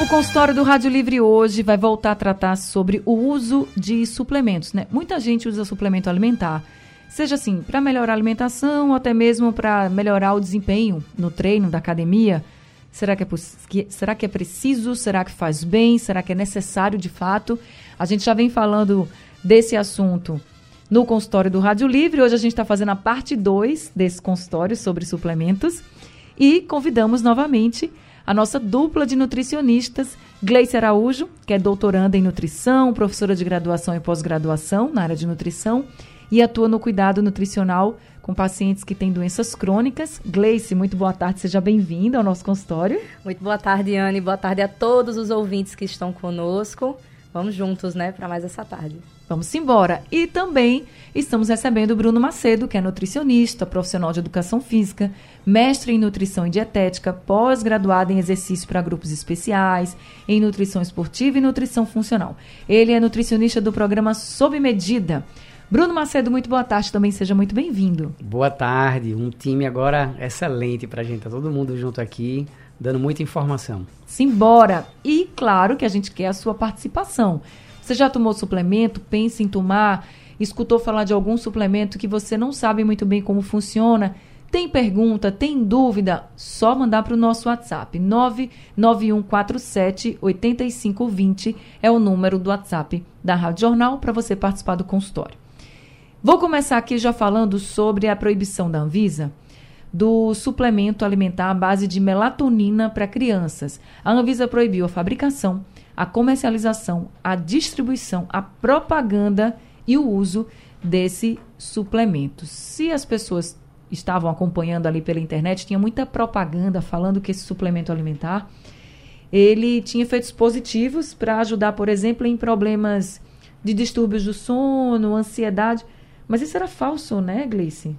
O consultório do Rádio Livre hoje vai voltar a tratar sobre o uso de suplementos, né? Muita gente usa suplemento alimentar, seja assim, para melhorar a alimentação ou até mesmo para melhorar o desempenho no treino da academia. Será que, é, será que é preciso? Será que faz bem? Será que é necessário de fato? A gente já vem falando desse assunto no consultório do Rádio Livre. Hoje a gente está fazendo a parte 2 desse consultório sobre suplementos e convidamos novamente a nossa dupla de nutricionistas, Gleice Araújo, que é doutoranda em nutrição, professora de graduação e pós-graduação na área de nutrição e atua no cuidado nutricional com pacientes que têm doenças crônicas. Gleice, muito boa tarde, seja bem-vinda ao nosso consultório. Muito boa tarde, Anne, boa tarde a todos os ouvintes que estão conosco. Vamos juntos, né, para mais essa tarde. Vamos embora. E também estamos recebendo o Bruno Macedo, que é nutricionista, profissional de educação física, mestre em nutrição e dietética, pós-graduado em exercício para grupos especiais, em nutrição esportiva e nutrição funcional. Ele é nutricionista do programa Sob Medida. Bruno Macedo, muito boa tarde também, seja muito bem-vindo. Boa tarde, um time agora excelente para a gente, tá todo mundo junto aqui, dando muita informação. Simbora! E claro que a gente quer a sua participação. Você já tomou suplemento? Pensa em tomar? Escutou falar de algum suplemento que você não sabe muito bem como funciona? Tem pergunta, tem dúvida? Só mandar para o nosso WhatsApp. 99147 8520 é o número do WhatsApp da Rádio Jornal para você participar do consultório. Vou começar aqui já falando sobre a proibição da Anvisa do suplemento alimentar à base de melatonina para crianças. A Anvisa proibiu a fabricação, a comercialização, a distribuição, a propaganda e o uso desse suplemento. Se as pessoas estavam acompanhando ali pela internet, tinha muita propaganda falando que esse suplemento alimentar ele tinha efeitos positivos para ajudar, por exemplo, em problemas de distúrbios do sono, ansiedade. Mas isso era falso, né, Gleice?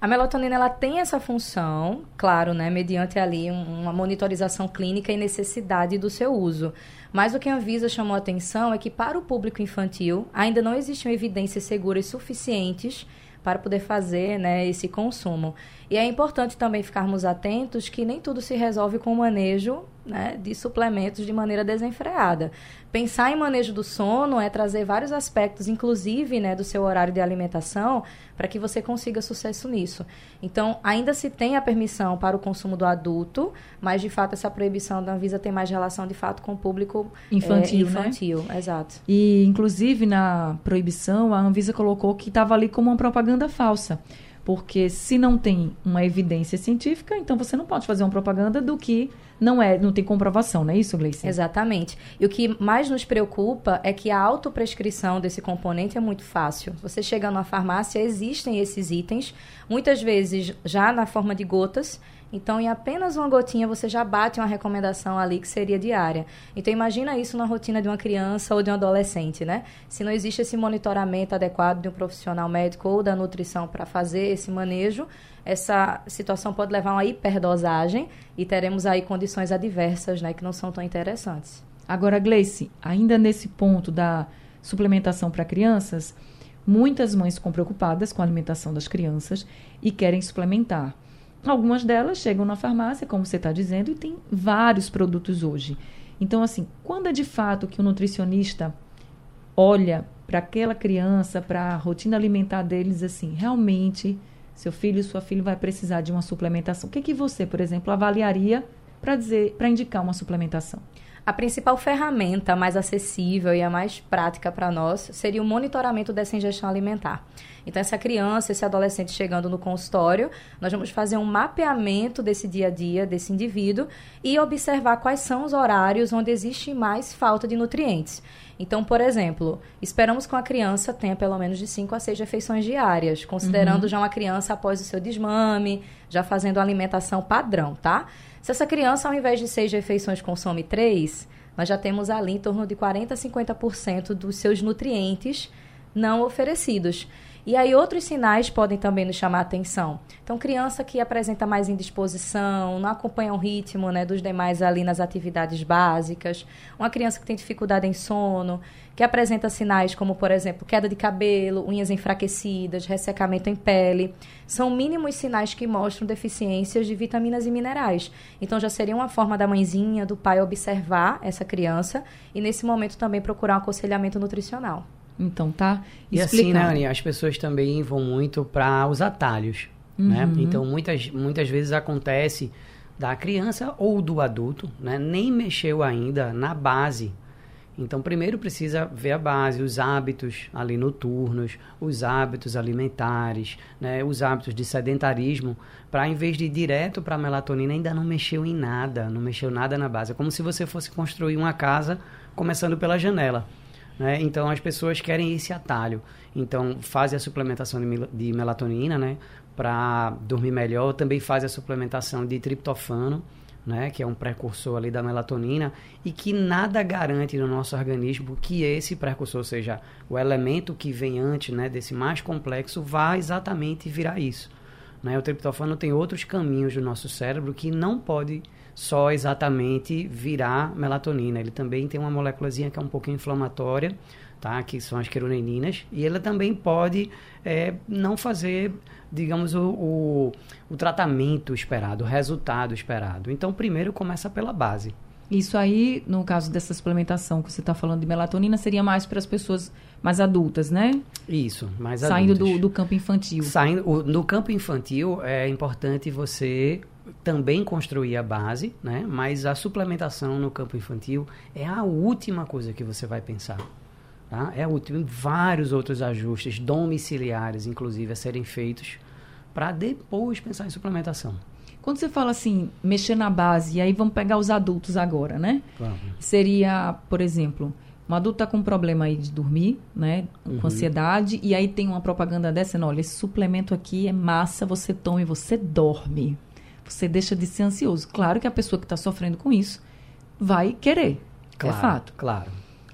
A melatonina ela tem essa função, claro, né, mediante ali uma monitorização clínica e necessidade do seu uso. Mas o que a Anvisa chamou a atenção é que para o público infantil ainda não existem evidências seguras suficientes para poder fazer né, esse consumo. E é importante também ficarmos atentos que nem tudo se resolve com o manejo né, de suplementos de maneira desenfreada. Pensar em manejo do sono é trazer vários aspectos, inclusive né, do seu horário de alimentação, para que você consiga sucesso nisso. Então, ainda se tem a permissão para o consumo do adulto, mas de fato essa proibição da Anvisa tem mais relação de fato com o público infantil. É, infantil, né? exato. E, inclusive, na proibição, a Anvisa colocou que estava ali como uma propaganda falsa. Porque se não tem uma evidência científica, então você não pode fazer uma propaganda do que não é, não tem comprovação, não é isso, Gleice? Exatamente. E o que mais nos preocupa é que a autoprescrição desse componente é muito fácil. Você chega numa farmácia, existem esses itens, muitas vezes já na forma de gotas, então, em apenas uma gotinha, você já bate uma recomendação ali que seria diária. Então, imagina isso na rotina de uma criança ou de um adolescente, né? Se não existe esse monitoramento adequado de um profissional médico ou da nutrição para fazer esse manejo, essa situação pode levar a uma hiperdosagem e teremos aí condições adversas, né, que não são tão interessantes. Agora, Gleice, ainda nesse ponto da suplementação para crianças, muitas mães ficam preocupadas com a alimentação das crianças e querem suplementar. Algumas delas chegam na farmácia, como você está dizendo, e tem vários produtos hoje. Então, assim, quando é de fato que o nutricionista olha para aquela criança, para a rotina alimentar deles, assim, realmente seu filho, sua filha vai precisar de uma suplementação. O que, que você, por exemplo, avaliaria para dizer, para indicar uma suplementação? A principal ferramenta mais acessível e a mais prática para nós seria o monitoramento dessa ingestão alimentar. Então, essa criança, esse adolescente chegando no consultório, nós vamos fazer um mapeamento desse dia a dia desse indivíduo e observar quais são os horários onde existe mais falta de nutrientes. Então, por exemplo, esperamos que uma criança tenha pelo menos de 5 a 6 refeições diárias, considerando uhum. já uma criança após o seu desmame, já fazendo alimentação padrão, tá? Se essa criança, ao invés de seis refeições, consome três, nós já temos ali em torno de 40 a 50% dos seus nutrientes não oferecidos. E aí outros sinais podem também nos chamar a atenção. Então, criança que apresenta mais indisposição, não acompanha o ritmo né, dos demais ali nas atividades básicas, uma criança que tem dificuldade em sono, que apresenta sinais como, por exemplo, queda de cabelo, unhas enfraquecidas, ressecamento em pele, são mínimos sinais que mostram deficiências de vitaminas e minerais. Então, já seria uma forma da mãezinha, do pai observar essa criança e, nesse momento, também procurar um aconselhamento nutricional. Então tá E assim, né, Aninha, as pessoas também vão muito para os atalhos, né? uhum. né? Então muitas, muitas vezes acontece da criança ou do adulto, né? Nem mexeu ainda na base. Então primeiro precisa ver a base, os hábitos ali noturnos, os hábitos alimentares, né? Os hábitos de sedentarismo, para em vez de ir direto para a melatonina ainda não mexeu em nada, não mexeu nada na base. É como se você fosse construir uma casa começando pela janela. Né? Então as pessoas querem esse atalho. Então fazem a suplementação de, de melatonina, né? Para dormir melhor. Também fazem a suplementação de triptofano, né? Que é um precursor ali da melatonina e que nada garante no nosso organismo que esse precursor, ou seja, o elemento que vem antes, né? Desse mais complexo, vá exatamente virar isso. Né? O triptofano tem outros caminhos do nosso cérebro que não pode só exatamente virar melatonina. Ele também tem uma moléculazinha que é um pouco inflamatória, tá? que são as queroneninas, e ela também pode é, não fazer, digamos, o, o, o tratamento esperado, o resultado esperado. Então, primeiro começa pela base. Isso aí, no caso dessa suplementação que você está falando de melatonina, seria mais para as pessoas mais adultas, né? Isso, mais Saindo adultas. Saindo do, do campo infantil. Saindo, o, no campo infantil, é importante você também construir a base, né? Mas a suplementação no campo infantil é a última coisa que você vai pensar. Tá? É a última. Vários outros ajustes domiciliares, inclusive, a serem feitos para depois pensar em suplementação. Quando você fala assim, mexer na base, e aí vamos pegar os adultos agora, né? Claro. Seria, por exemplo, um adulto está com um problema aí de dormir, né? Com uhum. ansiedade, e aí tem uma propaganda dessa, olha, esse suplemento aqui é massa, você toma e você dorme você deixa de ser ansioso. Claro que a pessoa que está sofrendo com isso vai querer. É claro, é fato. Claro.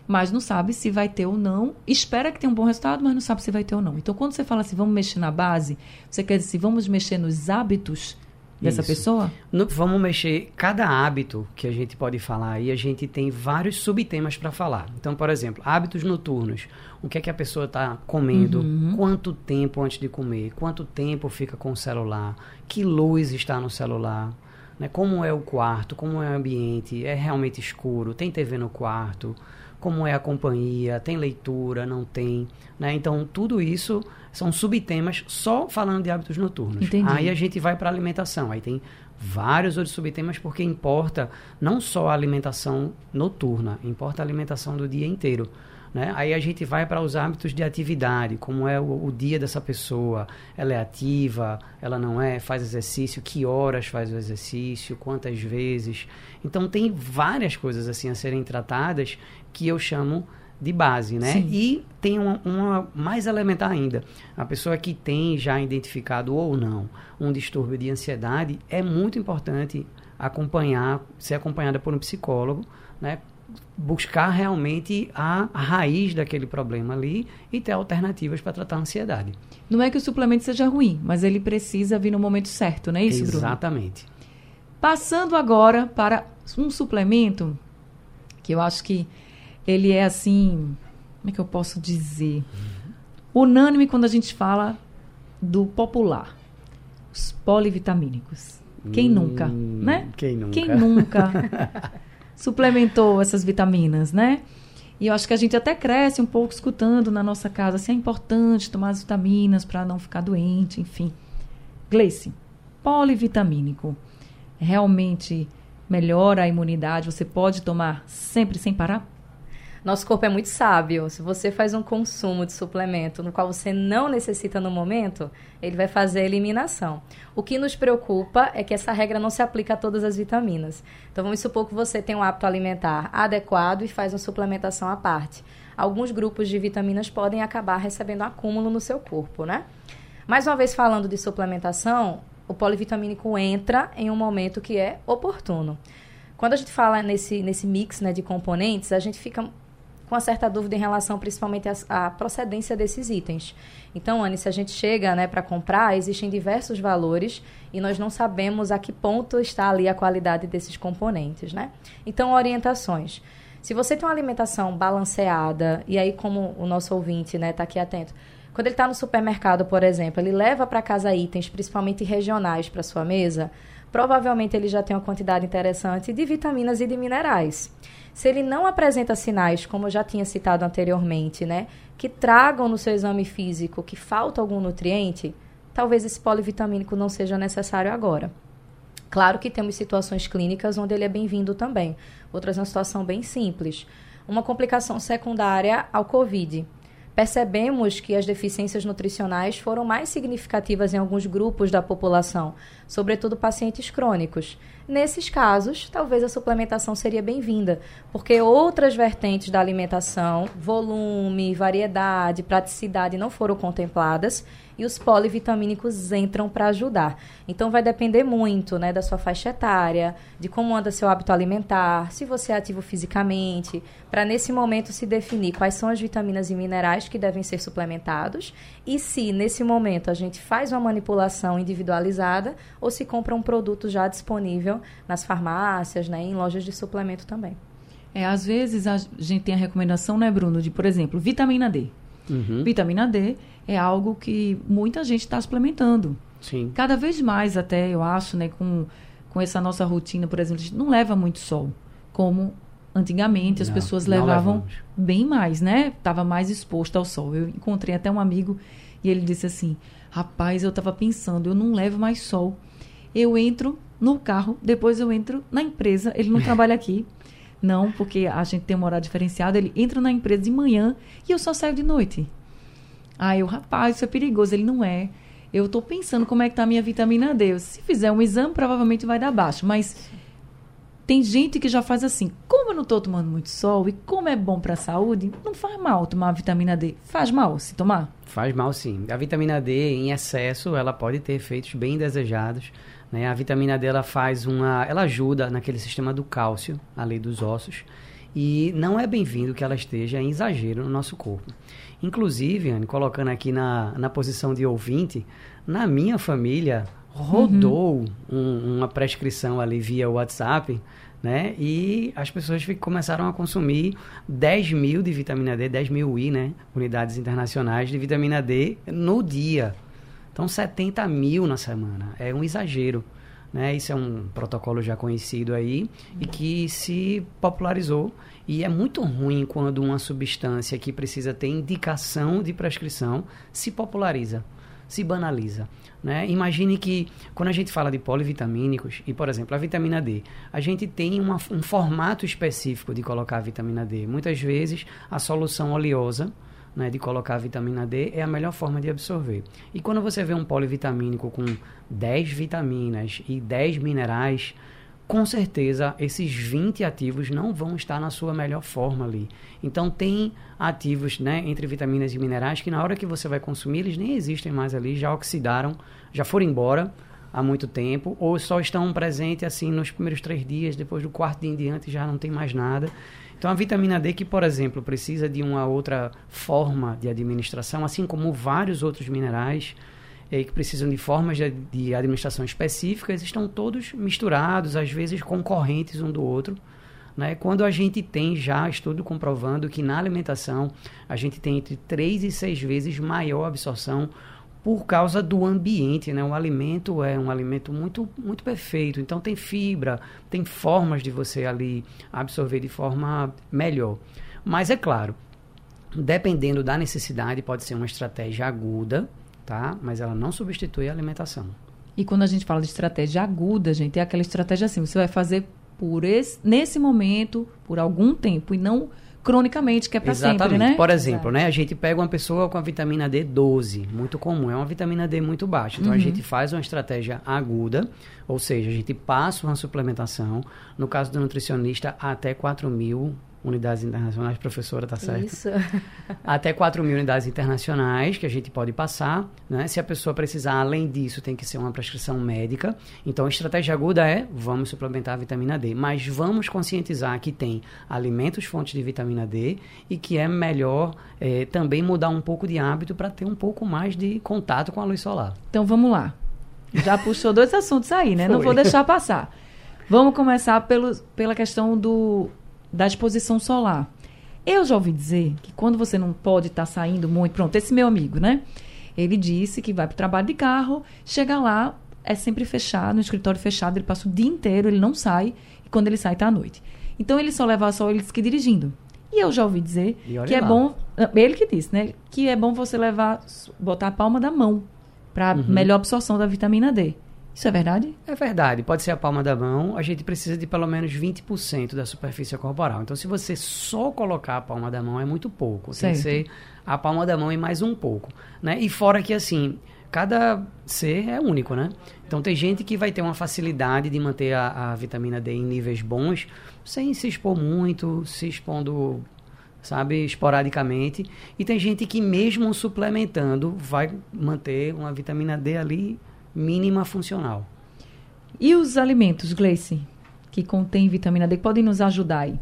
Mas não sabe se vai ter ou não. Espera que tenha um bom resultado, mas não sabe se vai ter ou não. Então, quando você fala assim, vamos mexer na base, você quer dizer, vamos mexer nos hábitos dessa Isso. pessoa? No, vamos mexer. Cada hábito que a gente pode falar aí, a gente tem vários subtemas para falar. Então, por exemplo, hábitos noturnos. O que é que a pessoa está comendo? Uhum. Quanto tempo antes de comer? Quanto tempo fica com o celular? Que luz está no celular? Né? Como é o quarto? Como é o ambiente? É realmente escuro? Tem TV no quarto? Como é a companhia? Tem leitura? Não tem? Né? Então, tudo isso são subtemas só falando de hábitos noturnos. Entendi. Aí a gente vai para a alimentação. Aí tem vários outros subtemas porque importa não só a alimentação noturna, importa a alimentação do dia inteiro. Né? Aí a gente vai para os hábitos de atividade, como é o, o, dia dessa pessoa. Ela é ativa, ela não é, faz exercício, que horas faz o exercício, quantas vezes. Então tem várias coisas assim a serem tratadas que eu chamo de base, né? Sim. E tem uma, uma, mais elementar ainda. A pessoa que tem já identificado ou não um distúrbio de ansiedade, é muito importante acompanhar, ser acompanhada por um psicólogo, né? Buscar realmente a, raiz daquele problema ali e ter alternativas para tratar a ansiedade. Não é que o suplemento seja ruim, mas ele precisa vir no momento certo, não é isso, Bruno? Exatamente. Passando agora para um suplemento que eu acho que ele é assim, como é que eu posso dizer? Unânime quando a gente fala do popular, os polivitamínicos. Quem hum, nunca, né? Quem nunca? Quem nunca suplementou essas vitaminas, né? E eu acho que a gente até cresce um pouco escutando na nossa casa, assim, é importante tomar as vitaminas para não ficar doente, enfim. Gleice, polivitamínico realmente melhora a imunidade? Você pode tomar sempre sem parar? Nosso corpo é muito sábio. Se você faz um consumo de suplemento no qual você não necessita no momento, ele vai fazer a eliminação. O que nos preocupa é que essa regra não se aplica a todas as vitaminas. Então vamos supor que você tem um hábito alimentar adequado e faz uma suplementação à parte. Alguns grupos de vitaminas podem acabar recebendo acúmulo no seu corpo, né? Mais uma vez falando de suplementação, o polivitamínico entra em um momento que é oportuno. Quando a gente fala nesse, nesse mix né, de componentes, a gente fica com uma certa dúvida em relação principalmente à, procedência desses itens. Então, Anne, se a gente chega né, para comprar, existem diversos valores e nós não sabemos a que ponto está ali a qualidade desses componentes, né? Então, orientações. Se você tem uma alimentação balanceada, e aí como o nosso ouvinte está né, tá aqui atento, quando ele está no supermercado, por exemplo, ele leva para casa itens, principalmente regionais, para sua mesa, provavelmente ele já tem uma quantidade interessante de vitaminas e de minerais. Se ele não apresenta sinais, como eu já tinha citado anteriormente, né, que tragam no seu exame físico que falta algum nutriente, talvez esse polivitamínico não seja necessário agora. Claro que temos situações clínicas onde ele é bem-vindo também. Vou trazer uma situação bem simples. Uma complicação secundária ao COVID percebemos que as deficiências nutricionais foram mais significativas em alguns grupos da população, sobretudo pacientes crônicos. Nesses casos, talvez a suplementação seria bem-vinda, porque outras vertentes da alimentação, volume, variedade, praticidade não foram contempladas e os polivitamínicos entram para ajudar. Então vai depender muito, né, da sua faixa etária, de como anda seu hábito alimentar, se você é ativo fisicamente, para nesse momento se definir quais são as vitaminas e minerais que devem ser suplementados e se nesse momento a gente faz uma manipulação individualizada ou se compra um produto já disponível nas farmácias, né, em lojas de suplemento também. É, às vezes a gente tem a recomendação, né, Bruno, de, por exemplo, vitamina D. Uhum. Vitamina D é algo que muita gente está suplementando. Sim. Cada vez mais até, eu acho, né, com, com essa nossa rotina, por exemplo, a gente não leva muito sol, como antigamente as não, pessoas levavam bem mais, né? Tava mais exposto ao sol. Eu encontrei até um amigo e ele disse assim: "Rapaz, eu estava pensando, eu não levo mais sol. Eu entro no carro, depois eu entro na empresa. Ele não trabalha aqui. Não, porque a gente tem uma hora diferenciada. Ele entra na empresa de manhã e eu só saio de noite. Aí eu, rapaz, isso é perigoso. Ele não é. Eu estou pensando como é que tá a minha vitamina D. Se fizer um exame, provavelmente vai dar baixo. Mas tem gente que já faz assim. Como eu não estou tomando muito sol e como é bom para a saúde, não faz mal tomar vitamina D. Faz mal se tomar? Faz mal, sim. A vitamina D em excesso, ela pode ter efeitos bem desejados. Né? A vitamina D ela faz uma, ela ajuda naquele sistema do cálcio, ali dos ossos. E não é bem-vindo que ela esteja em exagero no nosso corpo. Inclusive, Anne, colocando aqui na, na posição de ouvinte, na minha família rodou uhum. um, uma prescrição ali via WhatsApp, né? E as pessoas começaram a consumir 10 mil de vitamina D, 10 mil I, né? Unidades internacionais de vitamina D no dia. Então, 70 mil na semana. É um exagero. Né? Isso é um protocolo já conhecido aí e que se popularizou. E é muito ruim quando uma substância que precisa ter indicação de prescrição se populariza, se banaliza. Né? Imagine que quando a gente fala de polivitamínicos, e por exemplo, a vitamina D, a gente tem uma, um formato específico de colocar a vitamina D. Muitas vezes a solução oleosa né, de colocar a vitamina D é a melhor forma de absorver. E quando você vê um polivitamínico com 10 vitaminas e 10 minerais, com certeza esses 20 ativos não vão estar na sua melhor forma ali. Então tem ativos, né, entre vitaminas e minerais que na hora que você vai consumir eles nem existem mais ali, já oxidaram, já foram embora há muito tempo ou só estão presentes assim nos primeiros três dias, depois do quarto dia em diante já não tem mais nada. Então, a vitamina D, que, por exemplo, precisa de uma outra forma de administração, assim como vários outros minerais eh, que precisam de formas de, de administração específicas, estão todos misturados, às vezes concorrentes um do outro. Né? Quando a gente tem já estudo comprovando que na alimentação a gente tem entre 3 e 6 vezes maior absorção por causa do ambiente, né? O alimento é um alimento muito muito perfeito, então tem fibra, tem formas de você ali absorver de forma melhor. Mas é claro, dependendo da necessidade, pode ser uma estratégia aguda, tá? Mas ela não substitui a alimentação. E quando a gente fala de estratégia aguda, gente, é aquela estratégia assim, você vai fazer por esse, nesse momento, por algum tempo e não cronicamente, que é para sempre, né? Por exemplo, né, a gente pega uma pessoa com a vitamina D12, muito comum, é uma vitamina D muito baixa. Então uhum. a gente faz uma estratégia aguda, ou seja, a gente passa uma suplementação, no caso do nutricionista, até 4 mil unidades internacionais, professora, tá certo? Isso. Até 4 mil unidades internacionais que a gente pode passar. Né? Se a pessoa precisar, além disso, tem que ser uma prescrição médica. Então, a estratégia aguda é vamos suplementar a vitamina D. Mas vamos conscientizar que tem alimentos fontes de vitamina D e que é melhor é, também mudar um pouco de hábito para ter um pouco mais de contato com a luz solar. Então, vamos lá. Já puxou dois assuntos aí, né? Foi. Não vou deixar passar. Vamos começar pelo, pela questão do, da exposição solar. Eu já ouvi dizer que quando você não pode estar tá saindo muito, pronto, esse meu amigo, né? Ele disse que vai para o trabalho de carro, chega lá, é sempre fechado, no escritório fechado, ele passa o dia inteiro, ele não sai, e quando ele sai, está à noite. Então ele só leva só ele que dirigindo. E eu já ouvi dizer que é bom, ele que disse, né? Que é bom você levar, botar a palma da mão para uhum. melhor absorção da vitamina D. Isso é verdade? É verdade. Pode ser a palma da mão. A gente precisa de pelo menos 20% da superfície corporal. Então, se você só colocar a palma da mão, é muito pouco. Certo. Tem que ser a palma da mão e mais um pouco. Né? E fora que, assim, cada ser é único, né? Então, tem gente que vai ter uma facilidade de manter a, a vitamina D em níveis bons sem se expor muito, se expondo sabe, esporadicamente. E tem gente que mesmo suplementando vai manter uma vitamina D ali mínima funcional. E os alimentos, Gleice, que contêm vitamina D, podem nos ajudar aí?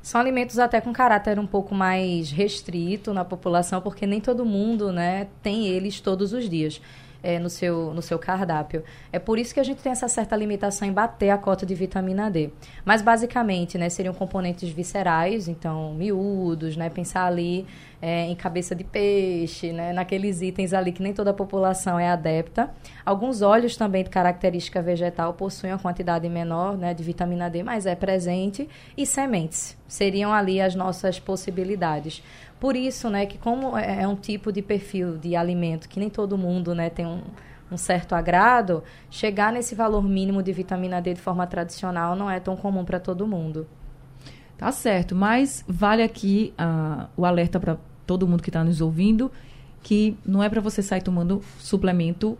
São alimentos até com caráter um pouco mais restrito na população, porque nem todo mundo né, tem eles todos os dias é, no, seu, no seu cardápio. É por isso que a gente tem essa certa limitação em bater a cota de vitamina D. Mas, basicamente, né, seriam componentes viscerais, então, miúdos, né, pensar ali é, em cabeça de peixe, né, naqueles itens ali que nem toda a população é adepta. Alguns óleos também de característica vegetal possuem uma quantidade menor né, de vitamina D, mas é presente. E sementes seriam ali as nossas possibilidades. Por isso, né, que como é, é um tipo de perfil de alimento que nem todo mundo, né, tem um, um certo agrado, chegar nesse valor mínimo de vitamina D de forma tradicional não é tão comum para todo mundo. Tá certo, mas vale aqui uh, o alerta para todo mundo que está nos ouvindo que não é para você sair tomando suplemento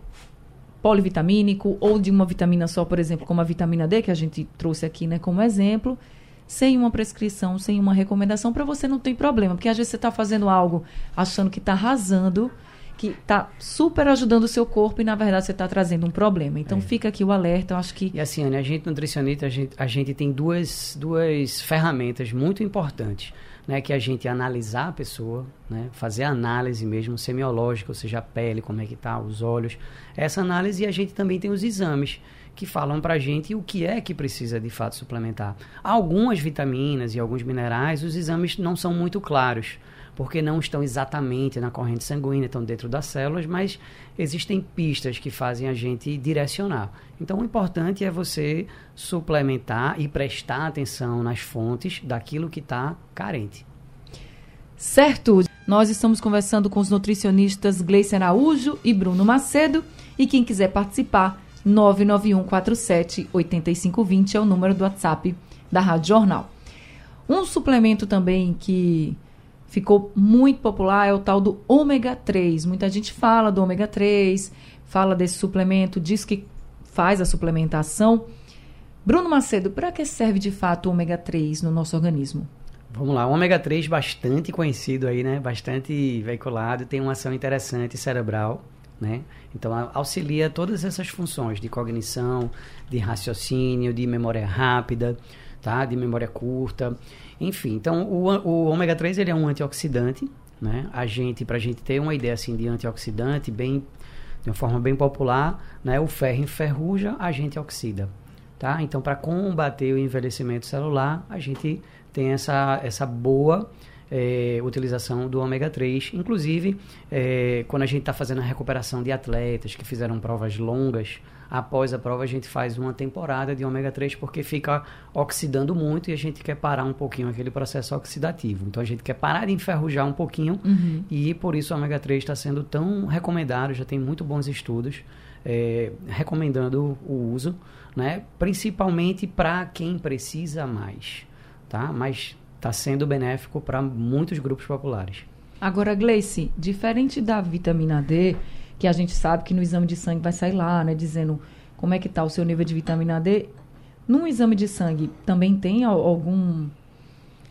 polivitamínico ou de uma vitamina só, por exemplo, como a vitamina D que a gente trouxe aqui, né, como exemplo sem uma prescrição, sem uma recomendação, para você não ter problema. Porque às vezes você está fazendo algo achando que está arrasando, que está super ajudando o seu corpo e na verdade você está trazendo um problema. Então é. fica aqui o alerta, eu acho que. E assim, Ana, a gente nutricionista, a gente, a gente tem duas, duas ferramentas muito importantes. Né, que a gente analisar a pessoa, né, fazer análise mesmo semiológica, ou seja, a pele, como é que está, os olhos. Essa análise e a gente também tem os exames que falam para a gente o que é que precisa de fato suplementar. Algumas vitaminas e alguns minerais, os exames não são muito claros, porque não estão exatamente na corrente sanguínea, estão dentro das células, mas existem pistas que fazem a gente direcionar. Então, o importante é você suplementar e prestar atenção nas fontes daquilo que está carente. Certo! Nós estamos conversando com os nutricionistas Gleice Araújo e Bruno Macedo. E quem quiser participar, 99147 8520 é o número do WhatsApp da Rádio Jornal. Um suplemento também que ficou muito popular é o tal do ômega 3. Muita gente fala do ômega 3, fala desse suplemento, diz que faz a suplementação. Bruno Macedo, para que serve de fato o ômega 3 no nosso organismo? Vamos lá, o ômega 3 bastante conhecido aí, né? Bastante veiculado, tem uma ação interessante cerebral né? Então, auxilia todas essas funções de cognição, de raciocínio, de memória rápida, tá? de memória curta, enfim. Então, o, o ômega 3 ele é um antioxidante, né? A gente, para a gente ter uma ideia assim de antioxidante, bem, de uma forma bem popular, né? o ferro enferruja, a gente oxida. Tá? Então, para combater o envelhecimento celular, a gente tem essa, essa boa é, utilização do ômega 3. Inclusive, é, quando a gente está fazendo a recuperação de atletas que fizeram provas longas, após a prova a gente faz uma temporada de ômega 3 porque fica oxidando muito e a gente quer parar um pouquinho aquele processo oxidativo. Então a gente quer parar de enferrujar um pouquinho uhum. e por isso o ômega 3 está sendo tão recomendado, já tem muito bons estudos é, recomendando o uso, né? principalmente para quem precisa mais. Tá? Mas está sendo benéfico para muitos grupos populares. Agora, Gleice, diferente da vitamina D, que a gente sabe que no exame de sangue vai sair lá, né, dizendo como é que está o seu nível de vitamina D, num exame de sangue também tem algum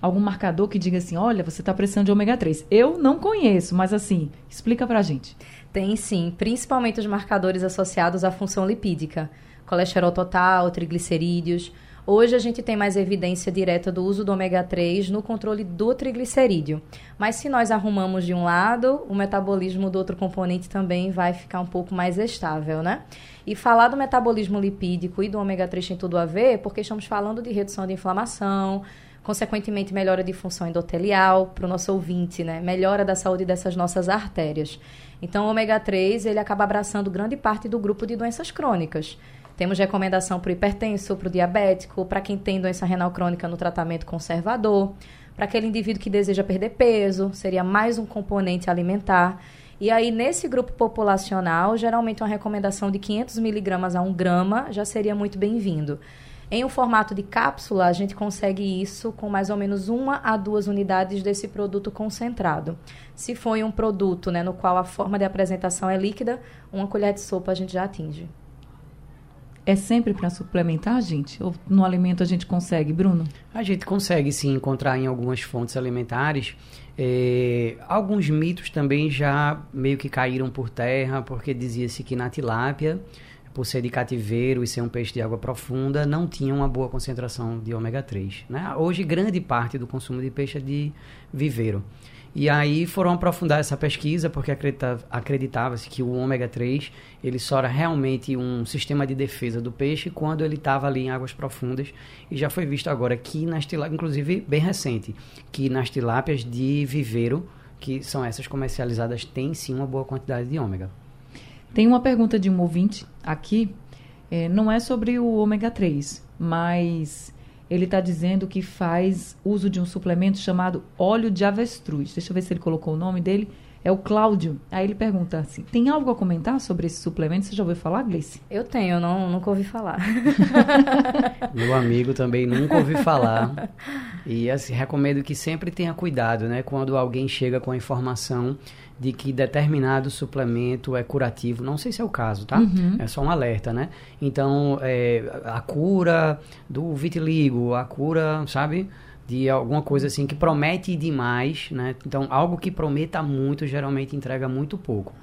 algum marcador que diga assim, olha, você está precisando de ômega 3. Eu não conheço, mas assim, explica pra gente. Tem sim, principalmente os marcadores associados à função lipídica, colesterol total, triglicerídeos. Hoje a gente tem mais evidência direta do uso do ômega 3 no controle do triglicerídeo. Mas se nós arrumamos de um lado, o metabolismo do outro componente também vai ficar um pouco mais estável, né? E falar do metabolismo lipídico e do ômega 3 tem tudo a ver, porque estamos falando de redução de inflamação, consequentemente melhora de função endotelial para o nosso ouvinte, né? Melhora da saúde dessas nossas artérias. Então, o ômega 3, ele acaba abraçando grande parte do grupo de doenças crônicas. Temos recomendação para o hipertenso, para o diabético, para quem tem doença renal crônica no tratamento conservador, para aquele indivíduo que deseja perder peso, seria mais um componente alimentar. E aí, nesse grupo populacional, geralmente uma recomendação de 500 miligramas a 1 grama já seria muito bem-vindo. Em um formato de cápsula, a gente consegue isso com mais ou menos uma a duas unidades desse produto concentrado. Se for um produto né, no qual a forma de apresentação é líquida, uma colher de sopa a gente já atinge. É sempre para suplementar, gente? Ou no alimento a gente consegue, Bruno? A gente consegue sim encontrar em algumas fontes alimentares. É, alguns mitos também já meio que caíram por terra, porque dizia-se que na tilápia por ser de cativeiro e ser um peixe de água profunda, não tinha uma boa concentração de ômega 3. Né? Hoje, grande parte do consumo de peixe é de viveiro. E aí foram aprofundar essa pesquisa porque acreditava-se que o ômega 3 ele só era realmente um sistema de defesa do peixe quando ele estava ali em águas profundas e já foi visto agora que nas tilápias, inclusive bem recente, que nas tilápias de viveiro, que são essas comercializadas, tem sim uma boa quantidade de ômega. Tem uma pergunta de um ouvinte aqui, é, não é sobre o ômega 3, mas ele está dizendo que faz uso de um suplemento chamado óleo de avestruz. Deixa eu ver se ele colocou o nome dele. É o Cláudio. Aí ele pergunta assim: tem algo a comentar sobre esse suplemento? Você já ouviu falar, Gleice? Eu tenho, não, nunca ouvi falar. Meu amigo também nunca ouvi falar. E assim, recomendo que sempre tenha cuidado, né? Quando alguém chega com a informação de que determinado suplemento é curativo. Não sei se é o caso, tá? Uhum. É só um alerta, né? Então, é, a cura do vitiligo, a cura, sabe? De alguma coisa assim que promete demais, né? Então, algo que prometa muito geralmente entrega muito pouco.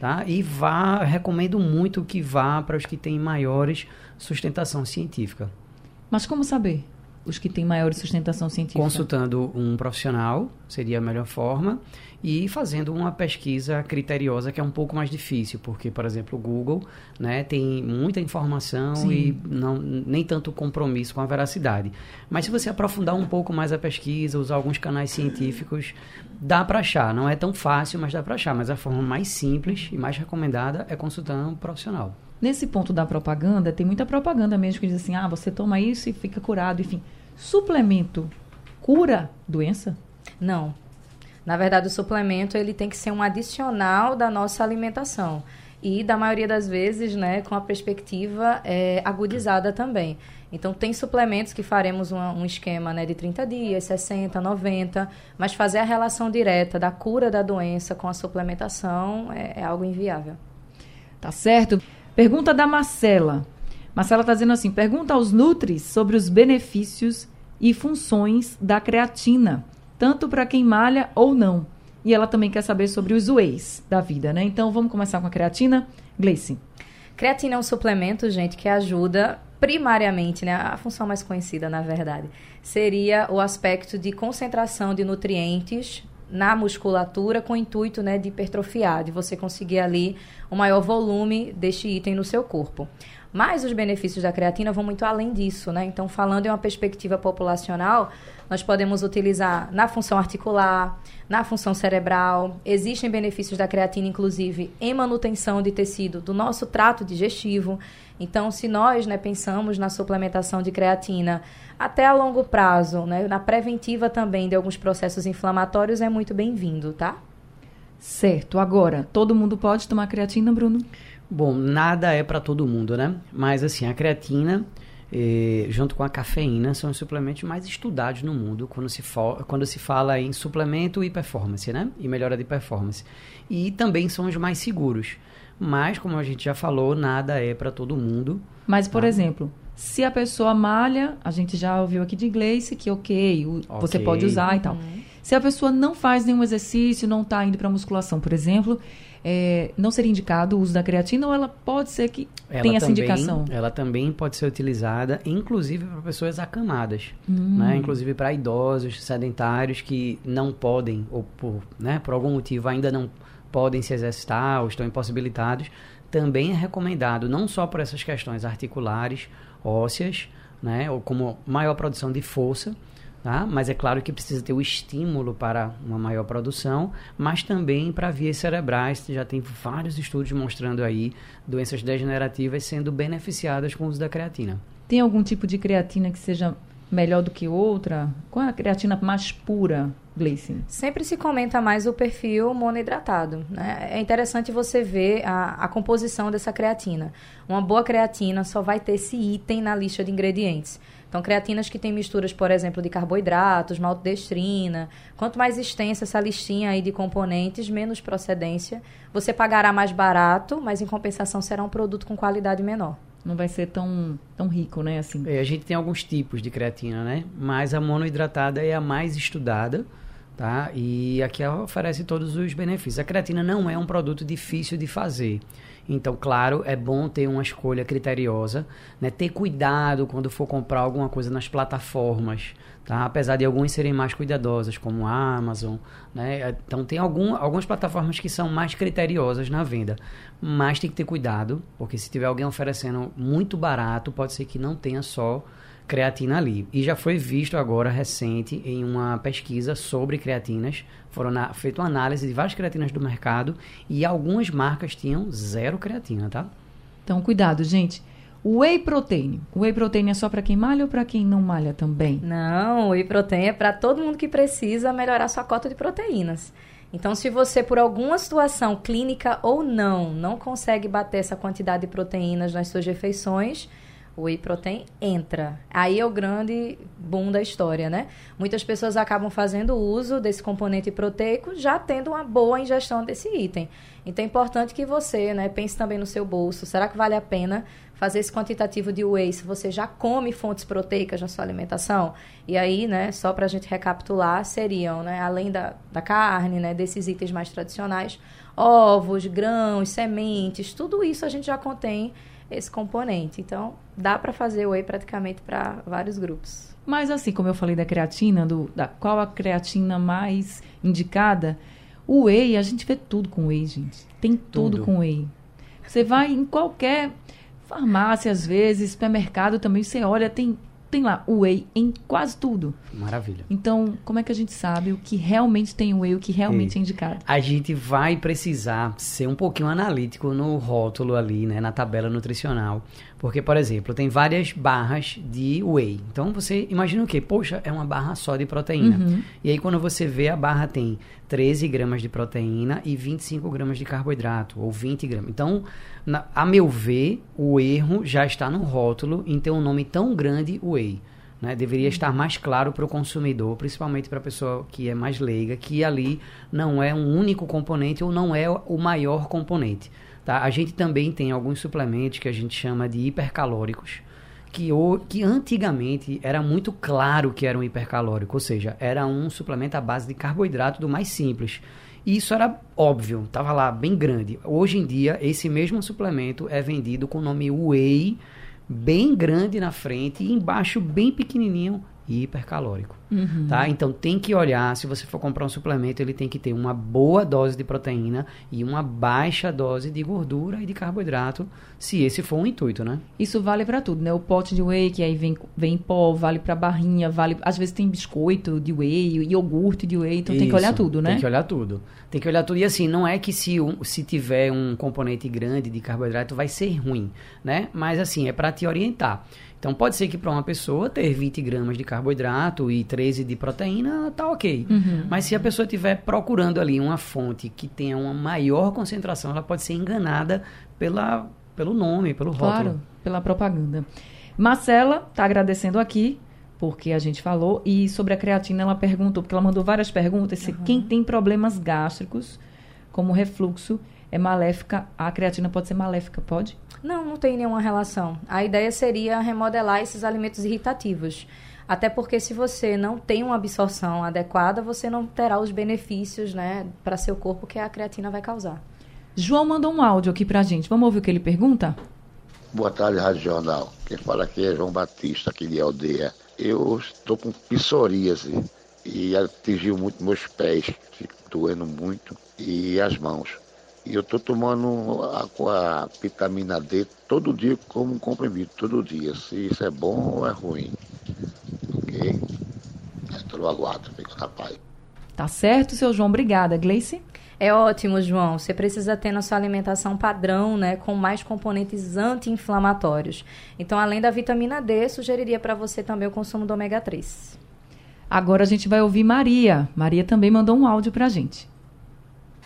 Tá? E vá, recomendo muito que vá para os que têm maiores sustentação científica. Mas como saber? Os que têm maior sustentação científica? Consultando um profissional seria a melhor forma e fazendo uma pesquisa criteriosa que é um pouco mais difícil, porque, por exemplo, o Google né, tem muita informação Sim. e não, nem tanto compromisso com a veracidade. Mas se você aprofundar um pouco mais a pesquisa, usar alguns canais científicos, dá para achar. Não é tão fácil, mas dá para achar. Mas a forma mais simples e mais recomendada é consultando um profissional. Nesse ponto da propaganda, tem muita propaganda mesmo que diz assim: ah, você toma isso e fica curado, enfim. Suplemento cura doença? Não. Na verdade, o suplemento ele tem que ser um adicional da nossa alimentação e da maioria das vezes, né, com a perspectiva é, agudizada também. Então, tem suplementos que faremos um, um, esquema né, de 30 dias, 60, 90, mas fazer a relação direta da cura da doença com a suplementação é, é algo inviável. Tá certo. Pergunta da Marcela. Marcela está dizendo assim: pergunta aos Nutris sobre os benefícios e funções da creatina tanto para quem malha ou não. E ela também quer saber sobre os whey's da vida, né? Então vamos começar com a creatina. Gleice. Creatina é um suplemento, gente, que ajuda primariamente, né, a função mais conhecida, na verdade, seria o aspecto de concentração de nutrientes na musculatura com o intuito né, de hipertrofiar, de você conseguir ali o um maior volume deste item no seu corpo. Mas os benefícios da creatina vão muito além disso, né? Então, falando em uma perspectiva populacional, nós podemos utilizar na função articular, na função cerebral. Existem benefícios da creatina, inclusive, em manutenção de tecido do nosso trato digestivo. Então, se nós né, pensamos na suplementação de creatina até a longo prazo, né, na preventiva também de alguns processos inflamatórios, é muito bem-vindo, tá? Certo. Agora, todo mundo pode tomar creatina, Bruno? Bom, nada é para todo mundo, né? Mas assim, a creatina, eh, junto com a cafeína, são os suplementos mais estudados no mundo quando se, quando se fala em suplemento e performance, né? E melhora de performance. E também são os mais seguros. Mas, como a gente já falou, nada é para todo mundo. Mas, por tá? exemplo, Se a pessoa malha, a gente já ouviu aqui de inglês que ok, o, Ok. você pode usar e tal. Se a pessoa não faz nenhum exercício, não está indo para musculação, por exemplo, é, não seria indicado o uso da creatina ou ela pode ser que Ela tenha essa também- indicação? Ela também pode ser utilizada, inclusive para pessoas acamadas, Hum. né? Inclusive para idosos, sedentários que não podem ou por, né, por algum motivo ainda não podem se exercitar ou estão impossibilitados, também é recomendado não só por essas questões articulares, ósseas, né, ou como maior produção de força, tá? Mas é claro que precisa ter o estímulo para uma maior produção, mas também para vias cerebrais. Já tem vários estudos mostrando aí doenças degenerativas sendo beneficiadas com o uso da creatina. Tem algum tipo de creatina que seja melhor do que outra? Qual é a creatina mais pura, Gleice? Sempre se comenta mais o perfil monohidratado. Né? É interessante você ver a, a composição dessa creatina. Uma boa creatina só vai ter esse item na lista de ingredientes. Então, creatinas que têm misturas, por exemplo, de carboidratos, maltodextrina. Quanto mais extensa essa listinha aí de componentes, menos procedência. Você pagará mais barato, mas em compensação será um produto com qualidade menor. Não vai ser tão, tão rico, né? Assim. É, a gente tem alguns tipos de creatina, né? Mas a monohidratada é a mais estudada, tá? E aqui ela oferece todos os benefícios. A creatina não é um produto difícil de fazer. Então, claro, é bom ter uma escolha criteriosa, né? Ter cuidado quando for comprar alguma coisa nas plataformas, tá? Apesar de algumas serem mais cuidadosas, como a Amazon, né? Então, tem algum, algumas plataformas que são mais criteriosas na venda. Mas tem que ter cuidado, porque se tiver alguém oferecendo muito barato, pode ser que não tenha só creatina ali. E já foi visto agora, recente, em uma pesquisa sobre creatinas. Foram na, feito uma análise de várias creatinas do mercado e algumas marcas tinham zero creatina, tá? Então, cuidado, gente. Whey protein. O whey protein é só para quem malha ou para quem não malha também? Não, whey protein é para todo mundo que precisa melhorar sua cota de proteínas. Então, se você, por alguma situação clínica ou não, não consegue bater essa quantidade de proteínas nas suas refeições, o whey protein entra. Aí é o grande boom da história, né? Muitas pessoas acabam fazendo uso desse componente proteico já tendo uma boa ingestão desse item. Então é importante que você, né, pense também no seu bolso. Será que vale a pena fazer esse quantitativo de whey se você já come fontes proteicas na sua alimentação? E aí, né, só para a gente recapitular, seriam, né, além da, da carne, né, desses itens mais tradicionais, ovos, grãos, sementes, tudo isso a gente já contém esse componente. Então, dá para fazer whey praticamente para vários grupos. Mas assim, como eu falei da creatina, do, da qual a creatina mais indicada, o whey, a gente vê tudo com whey, gente. Tem tudo, Tudo. com whey. Você vai em qualquer farmácia, às vezes, supermercado também, você olha, tem, tem lá o whey em quase tudo. Maravilha. Então, como é que a gente sabe o que realmente tem whey, o que realmente é indicado? A gente vai precisar ser um pouquinho analítico no rótulo ali, né, na tabela nutricional. Porque, por exemplo, tem várias barras de whey. Então você imagina o quê? Poxa, é uma barra só de proteína. Uhum. E aí quando você vê a barra tem 13 gramas de proteína e 25 gramas de carboidrato, ou 20 gramas. Então, na- a meu ver, o erro já está no rótulo em ter um nome tão grande, whey. Né? Deveria estar mais claro para o consumidor, principalmente para a pessoa que é mais leiga, que ali não é um único componente ou não é o maior componente. Tá? A gente também tem alguns suplementos que a gente chama de hipercalóricos, que, o, que antigamente era muito claro que era um hipercalórico, ou seja, era um suplemento à base de carboidrato do mais simples. E isso era óbvio, estava lá bem grande. Hoje em dia, esse mesmo suplemento é vendido com o nome Whey, bem grande na frente e embaixo bem pequenininho hipercalórico. Tá? Então tem que olhar, se você for comprar um suplemento, ele tem que ter uma boa dose de proteína e uma baixa dose de gordura e de carboidrato, se esse for o intuito, né? Isso vale para tudo, né? O pote de whey, que aí vem, vem em pó, vale para barrinha, vale. Às vezes tem biscoito de whey, iogurte de whey, então tem que olhar Isso, tudo, né? Tem que olhar tudo. Tem que olhar tudo. E assim, não é que se, um- se tiver um componente grande de carboidrato vai ser ruim, né? Mas assim, é para te orientar. Então pode ser que para uma pessoa ter 20 gramas de carboidrato e 13 de proteína, tá ok. Uhum. Mas se a pessoa estiver procurando ali uma fonte que tenha uma maior concentração, ela pode ser enganada pela, pelo nome, pelo rótulo. Claro, pela propaganda. Marcela está agradecendo aqui, porque a gente falou, e sobre a creatina ela perguntou, porque ela mandou várias perguntas, se quem tem problemas gástricos como refluxo é maléfica, a creatina pode ser maléfica, pode? Não, não tem nenhuma relação. A ideia seria remodelar esses alimentos irritativos. Até porque se você não tem uma absorção adequada, você não terá os benefícios, né, para seu corpo que a creatina vai causar. João mandou um áudio aqui pra gente. Vamos ouvir o que ele pergunta? Boa tarde, Rádio Jornal. Quem fala aqui é João Batista, aqui de Aldeia. Eu estou com psoríase e atingiu muito meus pés, fico doendo muito, e as mãos. E eu estou tomando a, a, vitamina D todo dia como um comprimido, todo dia. Se isso é bom ou é ruim. Ok? Estou no aguardo, fico na paz. Tá certo, seu João. Obrigada. Gleice? É ótimo, João. Você precisa ter na sua alimentação padrão, né, com mais componentes anti-inflamatórios. Então, além da vitamina D, sugeriria para você também o consumo do ômega 3. Agora a gente vai ouvir Maria. Maria também mandou um áudio para a gente.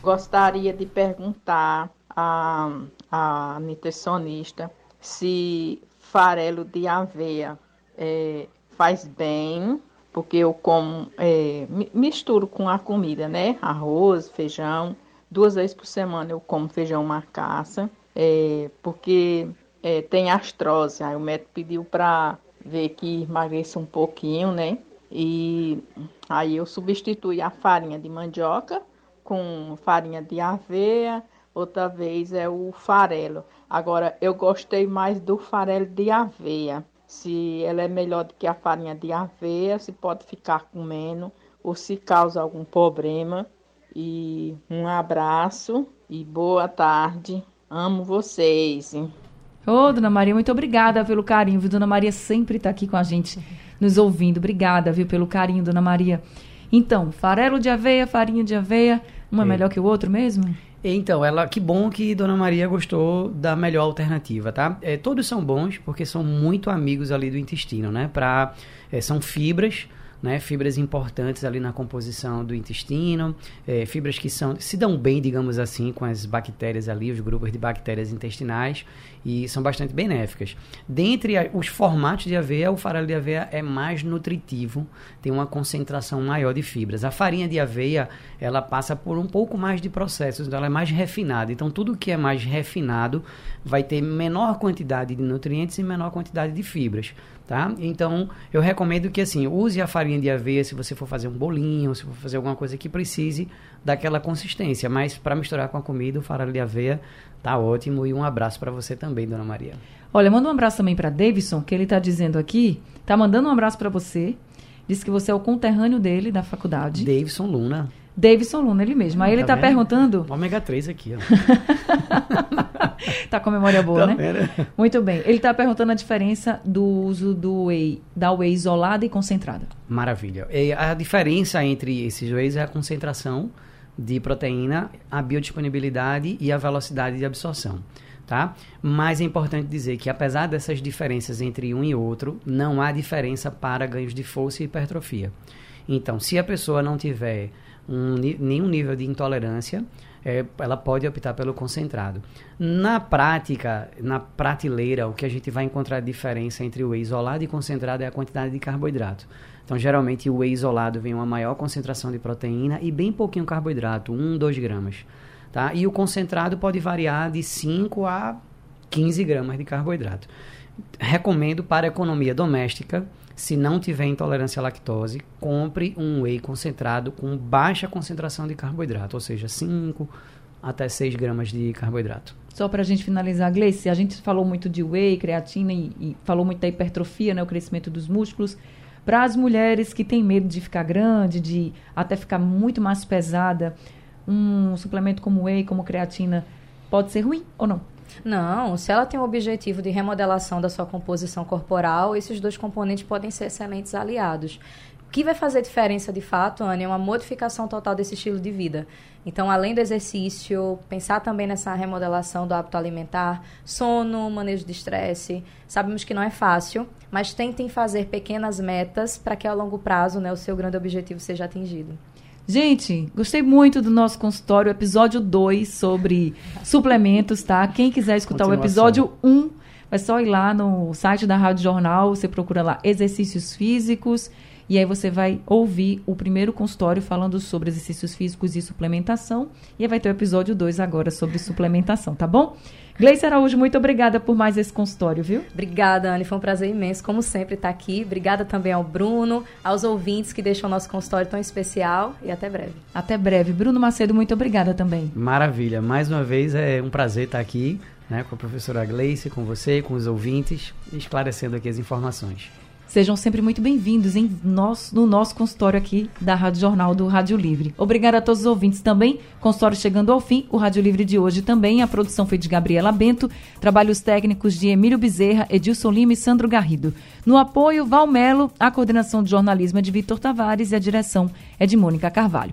Gostaria de perguntar à, à nutricionista se farelo de aveia é, faz bem porque eu como, é, misturo com a comida, né? Arroz, feijão. Duas vezes por semana eu como feijão marcaça, é, porque é, tem astrose. Aí o médico pediu para ver que emagreça um pouquinho, né? E aí eu substituí a farinha de mandioca com farinha de aveia, outra vez é o farelo. Agora eu gostei mais do farelo de aveia se ela é melhor do que a farinha de aveia, se pode ficar comendo ou se causa algum problema. E um abraço e boa tarde. Amo vocês. Ô, oh, Dona Maria, muito obrigada pelo carinho, viu? Dona Maria sempre está aqui com a gente, nos ouvindo. Obrigada, viu, pelo carinho, Dona Maria. Então, farelo de aveia, farinha de aveia, um é, é melhor que o outro mesmo? Então, ela, que bom que Dona Maria gostou da melhor alternativa, tá? É, todos são bons porque são muito amigos ali do intestino, né? Pra, é, são fibras né, fibras importantes ali na composição do intestino, é, fibras que são, se dão bem, digamos assim, com as bactérias ali, os grupos de bactérias intestinais, e são bastante benéficas. Dentre a, os formatos de aveia, o farelo de aveia é mais nutritivo, tem uma concentração maior de fibras. A farinha de aveia, ela passa por um pouco mais de processos, então ela é mais refinada. Então, tudo que é mais refinado vai ter menor quantidade de nutrientes e menor quantidade de fibras tá? Então, eu recomendo que assim, use a farinha de aveia se você for fazer um bolinho, se for fazer alguma coisa que precise daquela consistência, mas para misturar com a comida, o farelo de aveia tá ótimo e um abraço para você também, dona Maria. Olha, manda um abraço também para Davidson, que ele tá dizendo aqui, tá mandando um abraço para você. Diz que você é o conterrâneo dele da faculdade. Davidson Luna. Davidson Luna, ele mesmo. Aí tá ele está perguntando. Ômega 3 aqui, ó. tá com memória boa, tá né? Vendo? Muito bem. Ele está perguntando a diferença do uso do whey, da whey isolada e concentrada. Maravilha. E a diferença entre esses wheys é a concentração de proteína, a biodisponibilidade e a velocidade de absorção. Tá? Mas é importante dizer que, apesar dessas diferenças entre um e outro, não há diferença para ganhos de força e hipertrofia. Então, se a pessoa não tiver um, nenhum nível de intolerância, é, ela pode optar pelo concentrado. Na prática, na prateleira, o que a gente vai encontrar diferença entre o whey isolado e concentrado é a quantidade de carboidrato. Então, geralmente, o whey isolado vem uma maior concentração de proteína e bem pouquinho carboidrato, 1, 2 gramas. Tá? E o concentrado pode variar de 5 a 15 gramas de carboidrato. Recomendo para economia doméstica se não tiver intolerância à lactose, compre um whey concentrado com baixa concentração de carboidrato, ou seja, 5 até 6 gramas de carboidrato. Só para a gente finalizar, Gleice, a gente falou muito de whey, creatina e, e falou muito da hipertrofia, né, o crescimento dos músculos. Para as mulheres que têm medo de ficar grande, de até ficar muito mais pesada, um suplemento como whey, como creatina, pode ser ruim ou não? Não, se ela tem o objetivo de remodelação da sua composição corporal, esses dois componentes podem ser excelentes aliados. O que vai fazer diferença de fato, Anne, é uma modificação total desse estilo de vida. Então, além do exercício, pensar também nessa remodelação do hábito alimentar, sono, manejo de estresse. Sabemos que não é fácil, mas tentem fazer pequenas metas para que a longo prazo né, o seu grande objetivo seja atingido. Gente, gostei muito do nosso consultório, episódio 2 sobre suplementos, tá? Quem quiser escutar o episódio 1, um, vai só ir lá no site da Rádio Jornal, você procura lá exercícios físicos E aí você vai ouvir o primeiro consultório falando sobre exercícios físicos e suplementação. E aí vai ter o episódio 2 agora sobre suplementação, tá bom? Gleice Araújo, muito obrigada por mais esse consultório, viu? Obrigada, Anne. Foi um prazer imenso, como sempre, estar aqui. Obrigada também ao Bruno, aos ouvintes que deixam o nosso consultório tão especial. E até breve. Até breve. Bruno Macedo, muito obrigada também. Maravilha. Mais uma vez, é um prazer estar aqui né, com a professora Gleice, com você, com os ouvintes, esclarecendo aqui as informações. Sejam sempre muito bem-vindos em nós, no nosso consultório aqui da Rádio Jornal do Rádio Livre. Obrigada a todos os ouvintes também. Consultório chegando ao fim. O Rádio Livre de hoje também. A produção foi de Gabriela Bento. Trabalhos técnicos de Emílio Bezerra, Edilson Lima e Sandro Garrido. No apoio, Valmelo. A coordenação de jornalismo é de Vitor Tavares e a direção é de Mônica Carvalho.